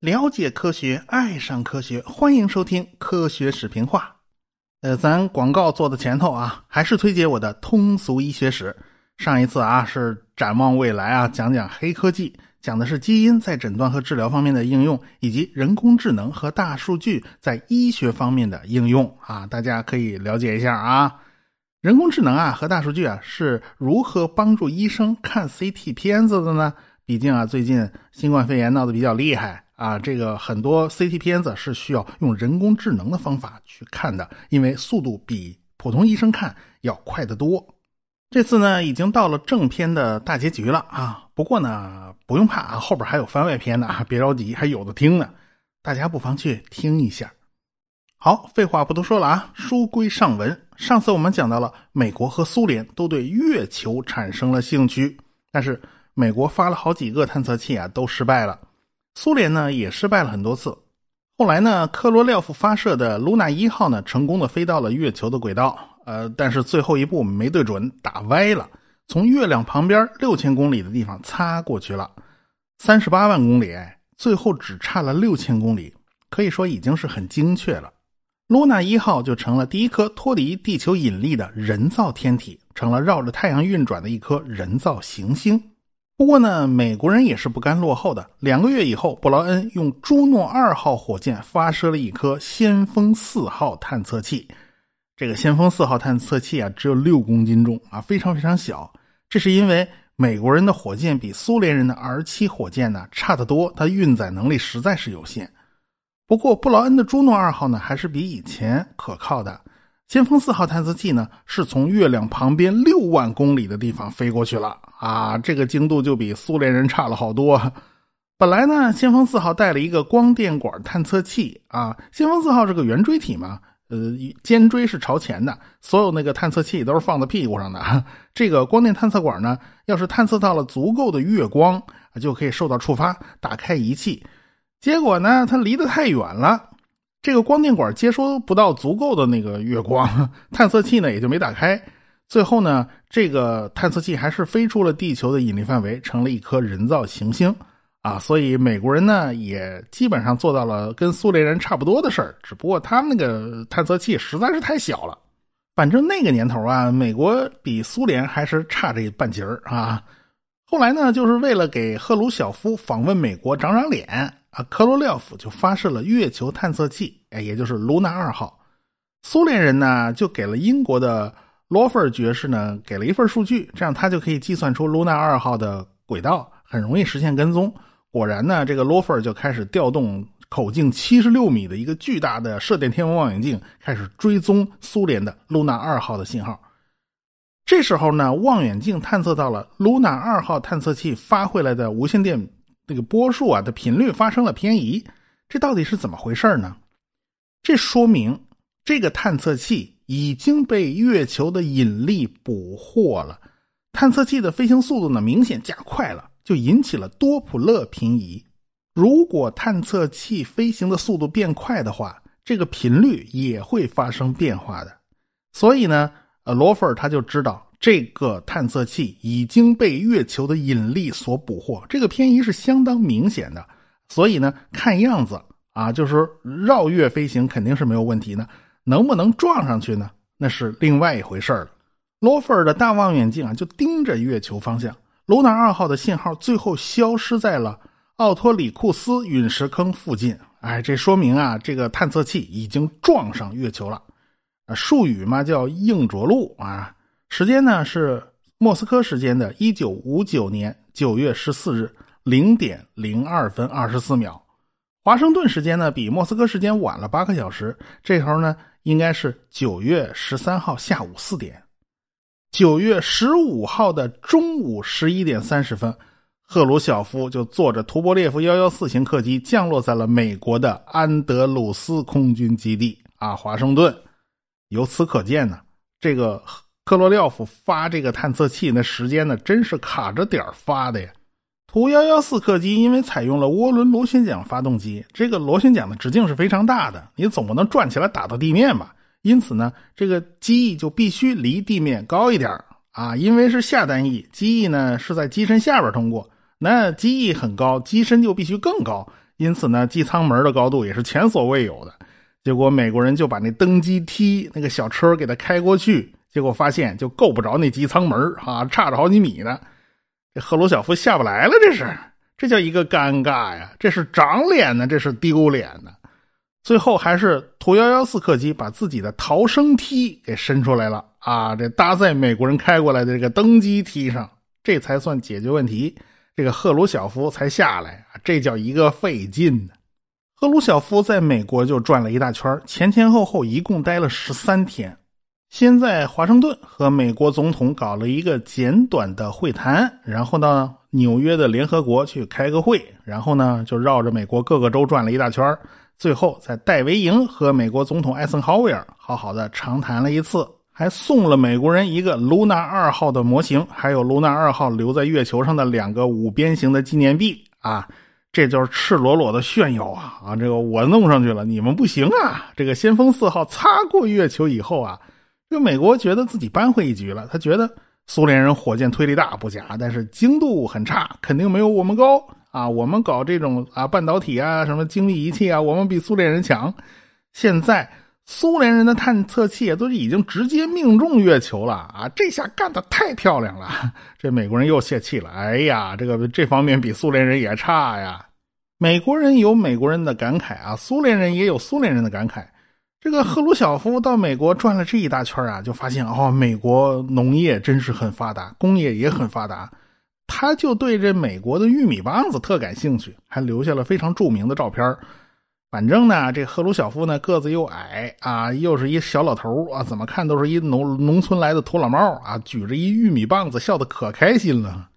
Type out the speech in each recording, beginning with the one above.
了解科学，爱上科学，欢迎收听《科学史评话》。呃，咱广告做的前头啊，还是推荐我的通俗医学史。上一次啊是展望未来啊，讲讲黑科技，讲的是基因在诊断和治疗方面的应用，以及人工智能和大数据在医学方面的应用啊，大家可以了解一下啊。人工智能啊和大数据啊是如何帮助医生看 CT 片子的呢？毕竟啊，最近新冠肺炎闹得比较厉害啊，这个很多 CT 片子是需要用人工智能的方法去看的，因为速度比普通医生看要快得多。这次呢，已经到了正片的大结局了啊！不过呢，不用怕啊，后边还有番外篇呢，别着急，还有的听呢，大家不妨去听一下。好，废话不多说了啊，书归上文。上次我们讲到了美国和苏联都对月球产生了兴趣，但是。美国发了好几个探测器啊，都失败了。苏联呢也失败了很多次。后来呢，科罗廖夫发射的卢娜一号呢，成功的飞到了月球的轨道。呃，但是最后一步没对准，打歪了，从月亮旁边六千公里的地方擦过去了。三十八万公里，最后只差了六千公里，可以说已经是很精确了。卢娜一号就成了第一颗脱离地球引力的人造天体，成了绕着太阳运转的一颗人造行星。不过呢，美国人也是不甘落后的。两个月以后，布劳恩用朱诺二号火箭发射了一颗先锋四号探测器。这个先锋四号探测器啊，只有六公斤重啊，非常非常小。这是因为美国人的火箭比苏联人的 R 七火箭呢差得多，它运载能力实在是有限。不过，布劳恩的朱诺二号呢，还是比以前可靠的。先锋四号探测器呢，是从月亮旁边六万公里的地方飞过去了啊！这个精度就比苏联人差了好多。本来呢，先锋四号带了一个光电管探测器啊。先锋四号是个圆锥体嘛，呃，尖锥是朝前的，所有那个探测器都是放在屁股上的。这个光电探测管呢，要是探测到了足够的月光，就可以受到触发，打开仪器。结果呢，它离得太远了。这个光电管接收不到足够的那个月光，探测器呢也就没打开。最后呢，这个探测器还是飞出了地球的引力范围，成了一颗人造行星啊。所以美国人呢也基本上做到了跟苏联人差不多的事儿，只不过他们那个探测器实在是太小了。反正那个年头啊，美国比苏联还是差这半截儿啊。后来呢，就是为了给赫鲁晓夫访问美国长长脸。啊，科罗廖夫就发射了月球探测器，哎，也就是卢纳二号。苏联人呢，就给了英国的罗弗尔爵士呢，给了一份数据，这样他就可以计算出卢纳二号的轨道，很容易实现跟踪。果然呢，这个罗弗尔就开始调动口径七十六米的一个巨大的射电天文望远镜，开始追踪苏联的卢纳二号的信号。这时候呢，望远镜探测到了卢纳二号探测器发回来的无线电。这个波束啊的频率发生了偏移，这到底是怎么回事呢？这说明这个探测器已经被月球的引力捕获了，探测器的飞行速度呢明显加快了，就引起了多普勒平移。如果探测器飞行的速度变快的话，这个频率也会发生变化的。所以呢，呃，罗弗尔他就知道。这个探测器已经被月球的引力所捕获，这个偏移是相当明显的，所以呢，看样子啊，就是绕月飞行肯定是没有问题的。能不能撞上去呢？那是另外一回事了。罗弗尔的大望远镜啊，就盯着月球方向。卢纳二号的信号最后消失在了奥托里库斯陨石坑附近。哎，这说明啊，这个探测器已经撞上月球了。啊，术语嘛叫硬着陆啊。时间呢是莫斯科时间的一九五九年九月十四日零点零二分二十四秒，华盛顿时间呢比莫斯科时间晚了八个小时，这时候呢应该是九月十三号下午四点。九月十五号的中午十一点三十分，赫鲁晓夫就坐着图波列夫幺幺四型客机降落在了美国的安德鲁斯空军基地啊，华盛顿。由此可见呢，这个。克罗廖夫发这个探测器那时间呢，真是卡着点儿发的呀。图幺幺四客机因为采用了涡轮螺旋桨发动机，这个螺旋桨的直径是非常大的，你总不能转起来打到地面吧？因此呢，这个机翼就必须离地面高一点啊，因为是下单翼，机翼呢是在机身下边通过，那机翼很高，机身就必须更高，因此呢，机舱门的高度也是前所未有的。结果美国人就把那登机梯那个小车给它开过去，结果发现就够不着那机舱门啊，差着好几米呢。这赫鲁晓夫下不来了，这是，这叫一个尴尬呀！这是长脸呢，这是丢脸呢。最后还是图幺幺四客机把自己的逃生梯给伸出来了啊，这搭在美国人开过来的这个登机梯上，这才算解决问题。这个赫鲁晓夫才下来啊，这叫一个费劲呢。赫鲁晓夫在美国就转了一大圈，前前后后一共待了十三天。先在华盛顿和美国总统搞了一个简短的会谈，然后呢，纽约的联合国去开个会，然后呢，就绕着美国各个州转了一大圈，最后在戴维营和美国总统艾森豪威尔好好的长谈了一次，还送了美国人一个 “Luna 二号的模型，还有 “Luna 二号留在月球上的两个五边形的纪念币啊。这就是赤裸裸的炫耀啊！啊，这个我弄上去了，你们不行啊！这个先锋四号擦过月球以后啊，就美国觉得自己扳回一局了。他觉得苏联人火箭推力大不假，但是精度很差，肯定没有我们高啊！我们搞这种啊半导体啊什么精密仪器啊，我们比苏联人强。现在。苏联人的探测器都已经直接命中月球了啊！这下干的太漂亮了，这美国人又泄气了。哎呀，这个这方面比苏联人也差呀。美国人有美国人的感慨啊，苏联人也有苏联人的感慨。这个赫鲁晓夫到美国转了这一大圈啊，就发现哦，美国农业真是很发达，工业也很发达。他就对这美国的玉米棒子特感兴趣，还留下了非常著名的照片反正呢，这赫鲁晓夫呢个子又矮啊，又是一小老头啊，怎么看都是一农农村来的土老帽啊，举着一玉米棒子，笑得可开心了。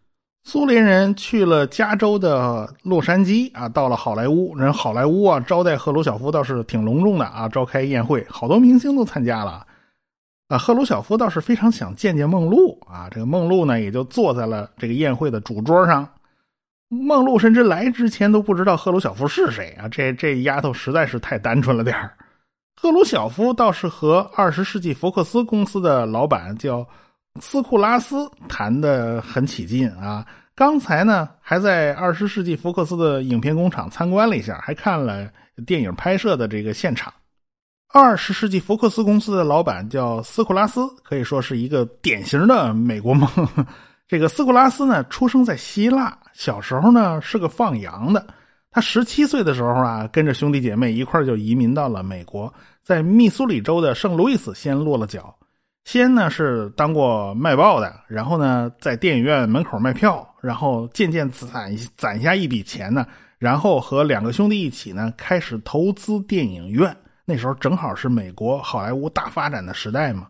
苏联人去了加州的洛杉矶啊，到了好莱坞，人好莱坞啊招待赫鲁晓夫倒是挺隆重的啊，召开宴会，好多明星都参加了。啊，赫鲁晓夫倒是非常想见见梦露啊，这个梦露呢也就坐在了这个宴会的主桌上。梦露甚至来之前都不知道赫鲁晓夫是谁啊！这这丫头实在是太单纯了点赫鲁晓夫倒是和二十世纪福克斯公司的老板叫斯库拉斯谈的很起劲啊！刚才呢还在二十世纪福克斯的影片工厂参观了一下，还看了电影拍摄的这个现场。二十世纪福克斯公司的老板叫斯库拉斯，可以说是一个典型的美国梦。这个斯库拉斯呢，出生在希腊，小时候呢是个放羊的。他十七岁的时候啊，跟着兄弟姐妹一块就移民到了美国，在密苏里州的圣路易斯先落了脚。先呢是当过卖报的，然后呢在电影院门口卖票，然后渐渐攒攒下一笔钱呢，然后和两个兄弟一起呢开始投资电影院。那时候正好是美国好莱坞大发展的时代嘛。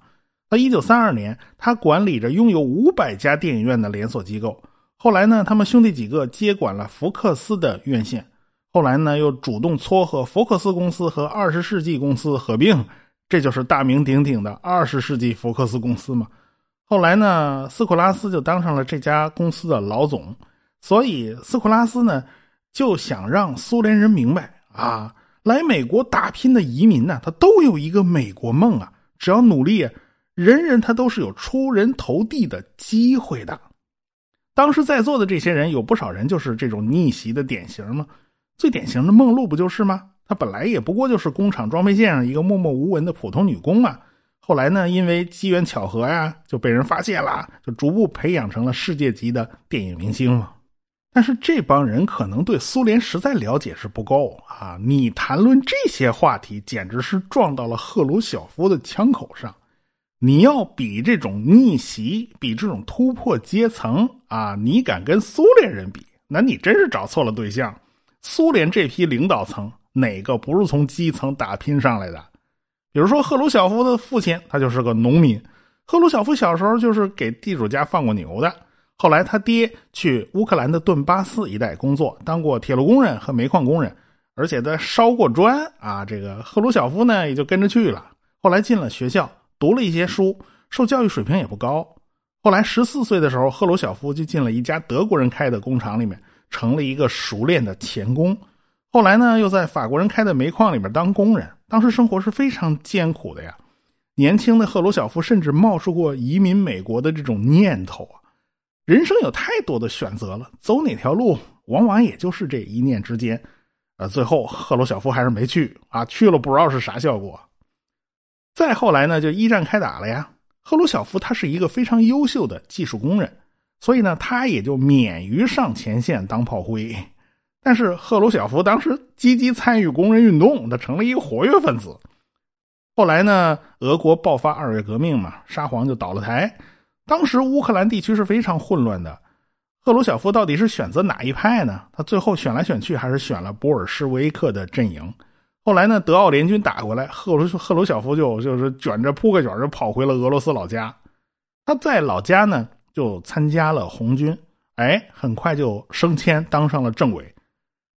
到一九三二年，他管理着拥有五百家电影院的连锁机构。后来呢，他们兄弟几个接管了福克斯的院线。后来呢，又主动撮合福克斯公司和二十世纪公司合并，这就是大名鼎鼎的二十世纪福克斯公司嘛。后来呢，斯库拉斯就当上了这家公司的老总。所以，斯库拉斯呢就想让苏联人明白啊，来美国打拼的移民呢，他都有一个美国梦啊，只要努力。人人他都是有出人头地的机会的。当时在座的这些人，有不少人就是这种逆袭的典型嘛。最典型的梦露不就是吗？她本来也不过就是工厂装配线上一个默默无闻的普通女工嘛。后来呢，因为机缘巧合呀，就被人发现了，就逐步培养成了世界级的电影明星嘛。但是这帮人可能对苏联实在了解是不够啊！你谈论这些话题，简直是撞到了赫鲁晓夫的枪口上。你要比这种逆袭，比这种突破阶层啊，你敢跟苏联人比？那你真是找错了对象。苏联这批领导层哪个不是从基层打拼上来的？比如说赫鲁晓夫的父亲，他就是个农民。赫鲁晓夫小时候就是给地主家放过牛的。后来他爹去乌克兰的顿巴斯一带工作，当过铁路工人和煤矿工人，而且他烧过砖啊。这个赫鲁晓夫呢，也就跟着去了。后来进了学校。读了一些书，受教育水平也不高。后来十四岁的时候，赫鲁晓夫就进了一家德国人开的工厂里面，成了一个熟练的钳工。后来呢，又在法国人开的煤矿里面当工人。当时生活是非常艰苦的呀。年轻的赫鲁晓夫甚至冒出过移民美国的这种念头啊！人生有太多的选择了，走哪条路，往往也就是这一念之间。呃，最后赫鲁晓夫还是没去啊，去了不知道是啥效果。再后来呢，就一战开打了呀。赫鲁晓夫他是一个非常优秀的技术工人，所以呢，他也就免于上前线当炮灰。但是赫鲁晓夫当时积极参与工人运动，他成了一个活跃分子。后来呢，俄国爆发二月革命嘛，沙皇就倒了台。当时乌克兰地区是非常混乱的，赫鲁晓夫到底是选择哪一派呢？他最后选来选去还是选了波尔什维克的阵营。后来呢，德奥联军打过来，赫鲁赫鲁晓夫就就是卷着铺盖卷就跑回了俄罗斯老家。他在老家呢就参加了红军，哎，很快就升迁当上了政委。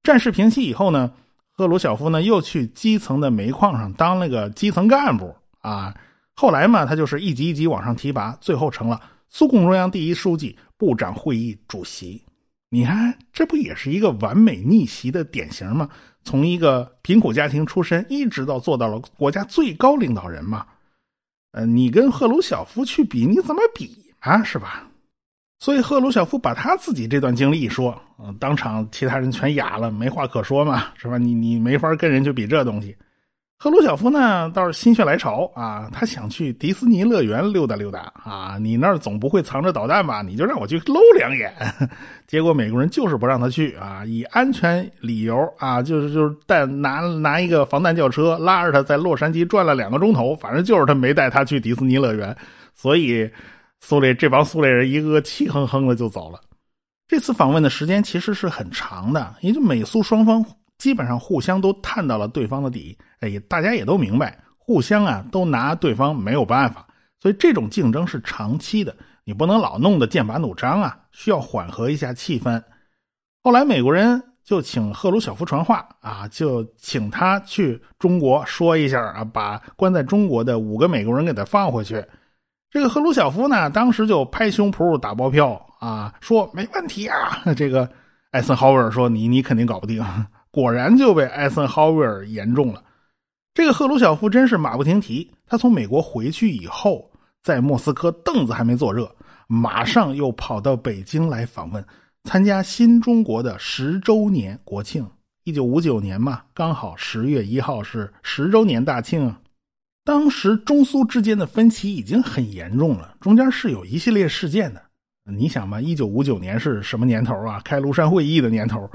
战事平息以后呢。赫鲁晓夫呢，又去基层的煤矿上当了个基层干部啊。后来嘛，他就是一级一级往上提拔，最后成了苏共中央第一书记、部长会议主席。你看，这不也是一个完美逆袭的典型吗？从一个贫苦家庭出身，一直到做到了国家最高领导人嘛。呃，你跟赫鲁晓夫去比，你怎么比啊？是吧？所以赫鲁晓夫把他自己这段经历一说，嗯，当场其他人全哑了，没话可说嘛，是吧？你你没法跟人去比这东西。赫鲁晓夫呢倒是心血来潮啊，他想去迪士尼乐园溜达溜达啊，你那儿总不会藏着导弹吧？你就让我去搂两眼。结果美国人就是不让他去啊，以安全理由啊，就是就是带拿拿一个防弹轿车拉着他在洛杉矶转了两个钟头，反正就是他没带他去迪士尼乐园，所以。苏联这帮苏联人一个个气哼哼的就走了。这次访问的时间其实是很长的，也就美苏双方基本上互相都探到了对方的底。哎，大家也都明白，互相啊都拿对方没有办法，所以这种竞争是长期的，你不能老弄得剑拔弩张啊，需要缓和一下气氛。后来美国人就请赫鲁晓夫传话啊，就请他去中国说一下啊，把关在中国的五个美国人给他放回去。这个赫鲁晓夫呢，当时就拍胸脯打包票啊，说没问题啊。这个艾森豪威尔说：“你你肯定搞不定。”果然就被艾森豪威尔言中了。这个赫鲁晓夫真是马不停蹄。他从美国回去以后，在莫斯科凳子还没坐热，马上又跑到北京来访问，参加新中国的十周年国庆。一九五九年嘛，刚好十月一号是十周年大庆。当时中苏之间的分歧已经很严重了，中间是有一系列事件的。你想嘛，一九五九年是什么年头啊？开庐山会议的年头。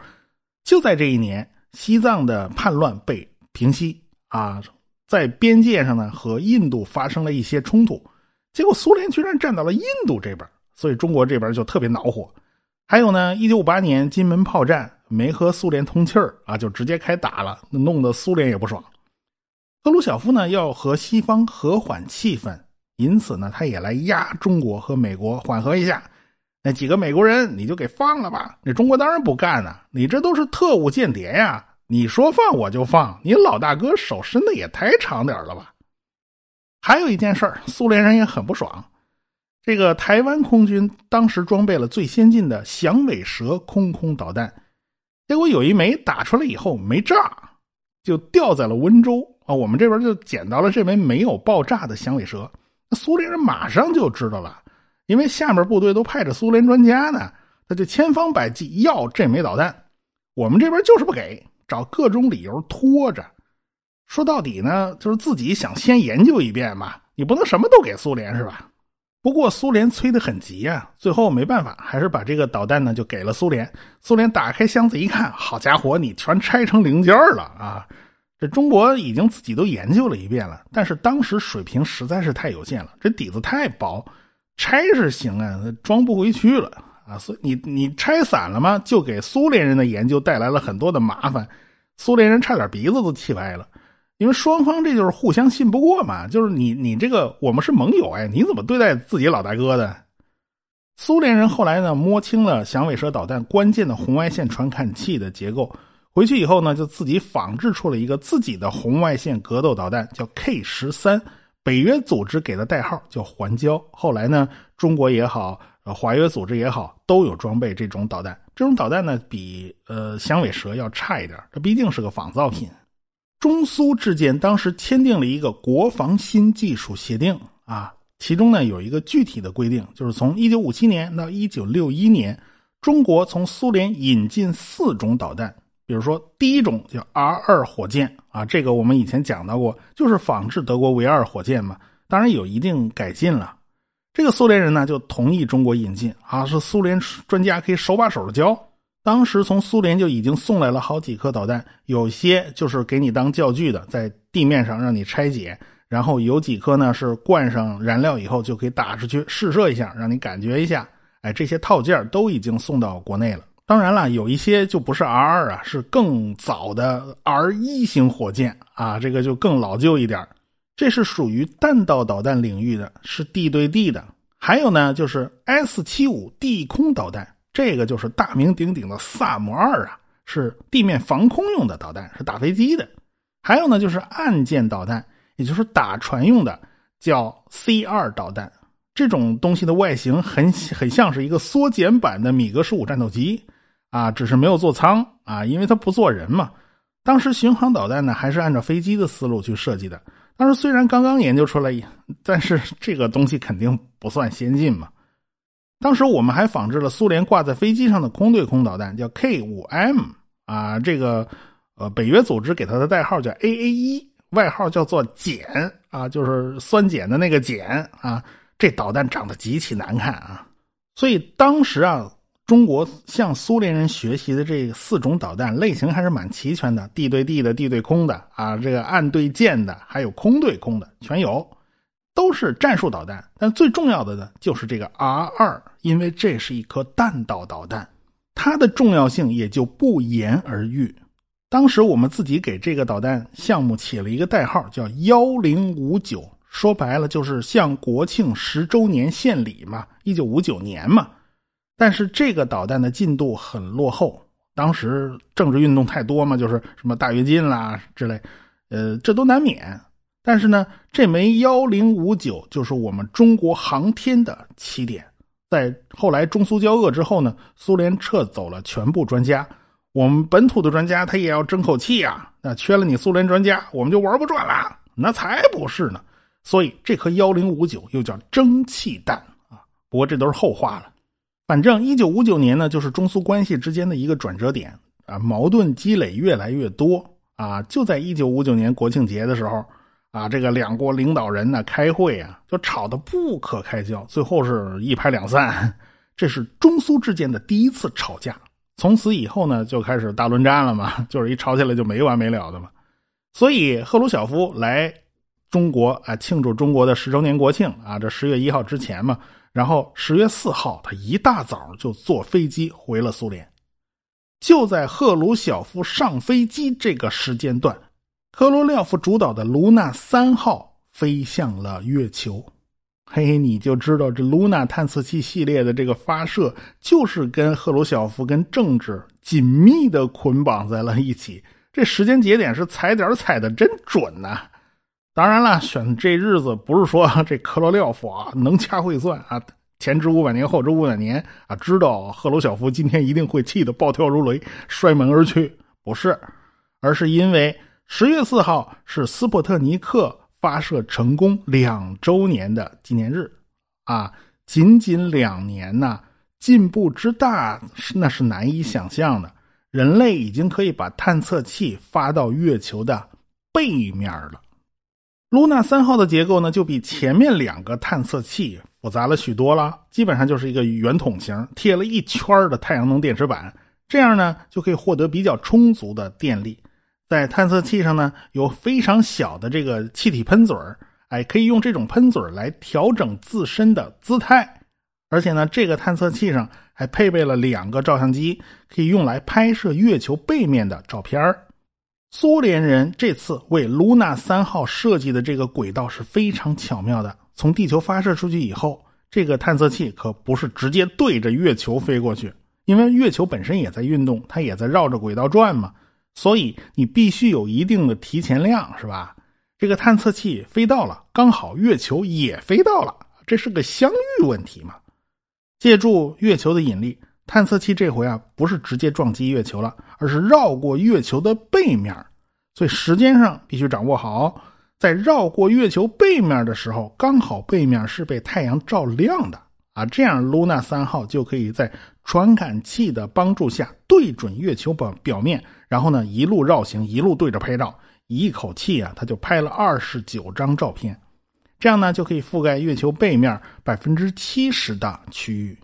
就在这一年，西藏的叛乱被平息啊，在边界上呢和印度发生了一些冲突，结果苏联居然站到了印度这边，所以中国这边就特别恼火。还有呢，一九五八年金门炮战没和苏联通气儿啊，就直接开打了，弄得苏联也不爽。赫鲁晓夫呢要和西方和缓气氛，因此呢他也来压中国和美国缓和一下。那几个美国人你就给放了吧。那中国当然不干呢，你这都是特务间谍呀！你说放我就放，你老大哥手伸的也太长点了吧？还有一件事苏联人也很不爽。这个台湾空军当时装备了最先进的响尾蛇空空导弹，结果有一枚打出来以后没炸，就掉在了温州。啊，我们这边就捡到了这枚没有爆炸的响尾蛇，那苏联人马上就知道了，因为下面部队都派着苏联专家呢，他就千方百计要这枚导弹，我们这边就是不给，找各种理由拖着。说到底呢，就是自己想先研究一遍嘛，你不能什么都给苏联是吧？不过苏联催得很急啊，最后没办法，还是把这个导弹呢就给了苏联。苏联打开箱子一看，好家伙，你全拆成零件了啊！这中国已经自己都研究了一遍了，但是当时水平实在是太有限了，这底子太薄，拆是行啊，装不回去了啊，所以你你拆散了吗？就给苏联人的研究带来了很多的麻烦，苏联人差点鼻子都气歪了，因为双方这就是互相信不过嘛，就是你你这个我们是盟友哎，你怎么对待自己老大哥的？苏联人后来呢摸清了响尾蛇导弹关键的红外线传感器的结构。回去以后呢，就自己仿制出了一个自己的红外线格斗导弹，叫 K 十三，北约组织给的代号叫环礁。后来呢，中国也好，呃，华约组织也好，都有装备这种导弹。这种导弹呢，比呃响尾蛇要差一点，它毕竟是个仿造品。中苏之间当时签订了一个国防新技术协定啊，其中呢有一个具体的规定，就是从一九五七年到一九六一年，中国从苏联引进四种导弹，比如说第一种叫 R 二火箭啊，这个我们以前讲到过，就是仿制德国 V 二火箭嘛，当然有一定改进了。这个苏联人呢就同意中国引进啊，是苏联专家可以手把手的教。当时从苏联就已经送来了好几颗导弹，有些就是给你当教具的，在地面上让你拆解，然后有几颗呢是灌上燃料以后就可以打出去试射一下，让你感觉一下。哎，这些套件都已经送到国内了。当然了，有一些就不是 R 二啊，是更早的 R 一型火箭啊，这个就更老旧一点这是属于弹道导弹领域的，是地对地的。还有呢，就是 S 七五地空导弹。这个就是大名鼎鼎的萨姆二啊，是地面防空用的导弹，是打飞机的。还有呢，就是岸舰导弹，也就是打船用的，叫 C 二导弹。这种东西的外形很很像是一个缩减版的米格十五战斗机啊，只是没有座舱啊，因为它不坐人嘛。当时巡航导弹呢，还是按照飞机的思路去设计的。当时虽然刚刚研究出来，但是这个东西肯定不算先进嘛。当时我们还仿制了苏联挂在飞机上的空对空导弹，叫 K 五 M 啊，这个呃北约组织给它的代号叫 AA 一，外号叫做碱啊，就是酸碱的那个碱啊。这导弹长得极其难看啊，所以当时啊，中国向苏联人学习的这四种导弹类型还是蛮齐全的，地对地的、地对空的啊，这个岸对舰的，还有空对空的全有。都是战术导弹，但最重要的呢，就是这个 R 二，因为这是一颗弹道导弹，它的重要性也就不言而喻。当时我们自己给这个导弹项目起了一个代号，叫幺零五九，说白了就是向国庆十周年献礼嘛，一九五九年嘛。但是这个导弹的进度很落后，当时政治运动太多嘛，就是什么大跃进啦之类，呃，这都难免。但是呢，这枚幺零五九就是我们中国航天的起点。在后来中苏交恶之后呢，苏联撤走了全部专家，我们本土的专家他也要争口气啊。那缺了你苏联专家，我们就玩不转了。那才不是呢。所以这颗幺零五九又叫蒸汽弹啊。不过这都是后话了。反正一九五九年呢，就是中苏关系之间的一个转折点啊，矛盾积累越来越多啊。就在一九五九年国庆节的时候。啊，这个两国领导人呢开会啊，就吵得不可开交，最后是一拍两散。这是中苏之间的第一次吵架。从此以后呢，就开始大论战了嘛，就是一吵起来就没完没了的嘛。所以赫鲁晓夫来中国啊，庆祝中国的十周年国庆啊，这十月一号之前嘛，然后十月四号他一大早就坐飞机回了苏联。就在赫鲁晓夫上飞机这个时间段。科罗廖夫主导的卢娜三号飞向了月球，嘿嘿，你就知道这卢娜探测器系列的这个发射，就是跟赫鲁晓夫跟政治紧密的捆绑在了一起。这时间节点是踩点踩的真准呐！当然了，选这日子不是说 这科罗廖夫啊能掐会算啊，前知五百年后知五百年啊，知道赫鲁晓夫今天一定会气得暴跳如雷，摔门而去，不是，而是因为。十月四号是斯普特尼克发射成功两周年的纪念日，啊，仅仅两年呐，进步之大那是难以想象的。人类已经可以把探测器发到月球的背面了。露娜三号的结构呢，就比前面两个探测器复杂了许多了，基本上就是一个圆筒形，贴了一圈的太阳能电池板，这样呢就可以获得比较充足的电力。在探测器上呢，有非常小的这个气体喷嘴哎，可以用这种喷嘴来调整自身的姿态。而且呢，这个探测器上还配备了两个照相机，可以用来拍摄月球背面的照片苏联人这次为卢纳三号设计的这个轨道是非常巧妙的。从地球发射出去以后，这个探测器可不是直接对着月球飞过去，因为月球本身也在运动，它也在绕着轨道转嘛。所以你必须有一定的提前量，是吧？这个探测器飞到了，刚好月球也飞到了，这是个相遇问题嘛？借助月球的引力，探测器这回啊不是直接撞击月球了，而是绕过月球的背面，所以时间上必须掌握好。在绕过月球背面的时候，刚好背面是被太阳照亮的啊，这样卢娜三号就可以在传感器的帮助下对准月球表表面，然后呢一路绕行，一路对着拍照，一口气啊他就拍了二十九张照片，这样呢就可以覆盖月球背面百分之七十的区域。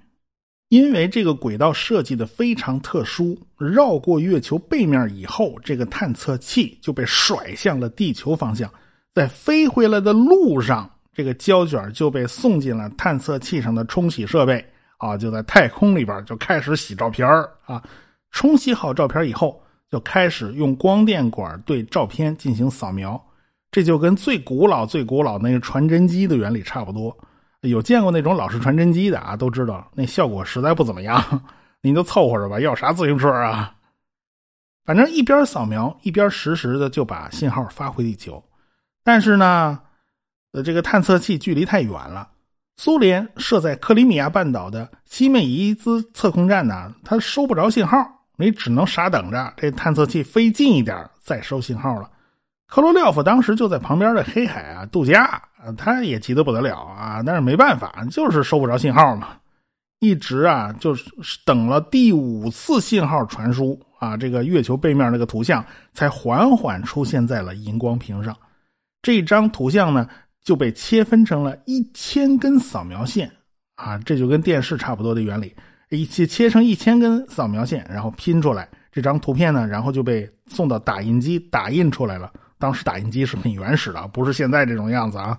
因为这个轨道设计的非常特殊，绕过月球背面以后，这个探测器就被甩向了地球方向，在飞回来的路上，这个胶卷就被送进了探测器上的冲洗设备啊，就在太空里边就开始洗照片啊。冲洗好照片以后，就开始用光电管对照片进行扫描，这就跟最古老、最古老那个传真机的原理差不多。有见过那种老式传真机的啊，都知道那效果实在不怎么样。您就凑合着吧，要啥自行车啊？反正一边扫描一边实时的就把信号发回地球。但是呢，呃，这个探测器距离太远了。苏联设在克里米亚半岛的西美伊兹测控站呢，它收不着信号，你只能傻等着这探测器飞近一点再收信号了。科罗廖夫当时就在旁边的黑海啊度假。他也急得不得了啊，但是没办法，就是收不着信号嘛，一直啊就是等了第五次信号传输啊，这个月球背面那个图像才缓缓出现在了荧光屏上。这张图像呢就被切分成了一千根扫描线啊，这就跟电视差不多的原理，一切切成一千根扫描线，然后拼出来这张图片呢，然后就被送到打印机打印出来了。当时打印机是很原始的，不是现在这种样子啊。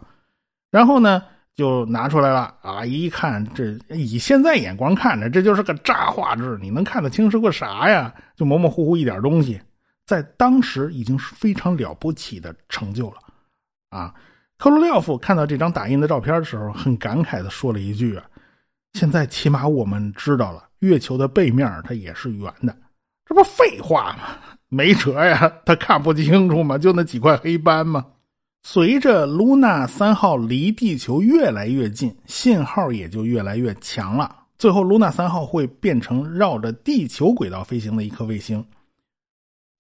然后呢，就拿出来了啊！一看，这以现在眼光看着，这就是个渣画质，你能看得清是个啥呀？就模模糊糊一点东西，在当时已经是非常了不起的成就了啊！科罗廖夫看到这张打印的照片的时候，很感慨的说了一句：“啊，现在起码我们知道了，月球的背面它也是圆的，这不废话吗？没辙呀，他看不清楚嘛，就那几块黑斑嘛。”随着露娜三号离地球越来越近，信号也就越来越强了。最后，露娜三号会变成绕着地球轨道飞行的一颗卫星。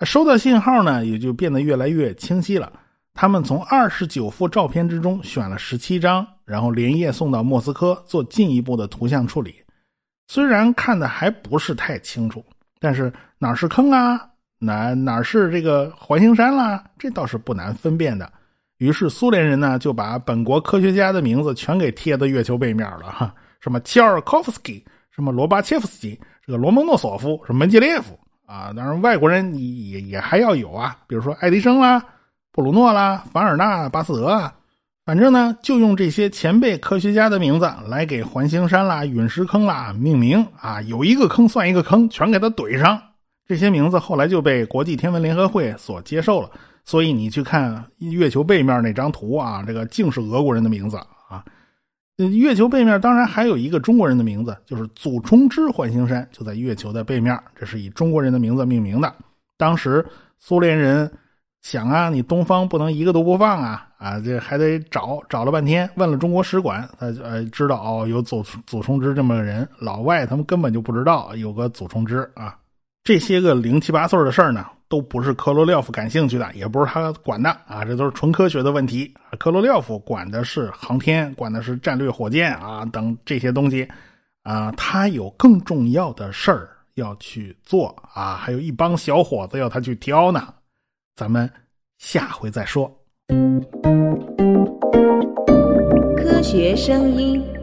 收到信号呢，也就变得越来越清晰了。他们从二十九幅照片之中选了十七张，然后连夜送到莫斯科做进一步的图像处理。虽然看的还不是太清楚，但是哪是坑啊，哪哪是这个环形山啦，这倒是不难分辨的。于是苏联人呢就把本国科学家的名字全给贴在月球背面了哈，什么切尔科夫斯基，什么罗巴切夫斯基，这个罗蒙诺索夫，什么门捷列夫啊，当然外国人也也还要有啊，比如说爱迪生啦、布鲁诺啦、凡尔纳、巴斯德啊，反正呢就用这些前辈科学家的名字来给环形山啦、陨石坑啦命名啊，有一个坑算一个坑，全给他怼上。这些名字后来就被国际天文联合会所接受了。所以你去看月球背面那张图啊，这个竟是俄国人的名字啊。月球背面当然还有一个中国人的名字，就是祖冲之环形山，就在月球的背面，这是以中国人的名字命名的。当时苏联人想啊，你东方不能一个都不放啊啊，这还得找找了半天，问了中国使馆，他呃知道哦有祖祖冲之这么个人，老外他们根本就不知道有个祖冲之啊。这些个零七八碎的事儿呢，都不是科罗廖夫感兴趣的，也不是他管的啊，这都是纯科学的问题。科罗廖夫管的是航天，管的是战略火箭啊等这些东西，啊，他有更重要的事儿要去做啊，还有一帮小伙子要他去挑呢。咱们下回再说。科学声音。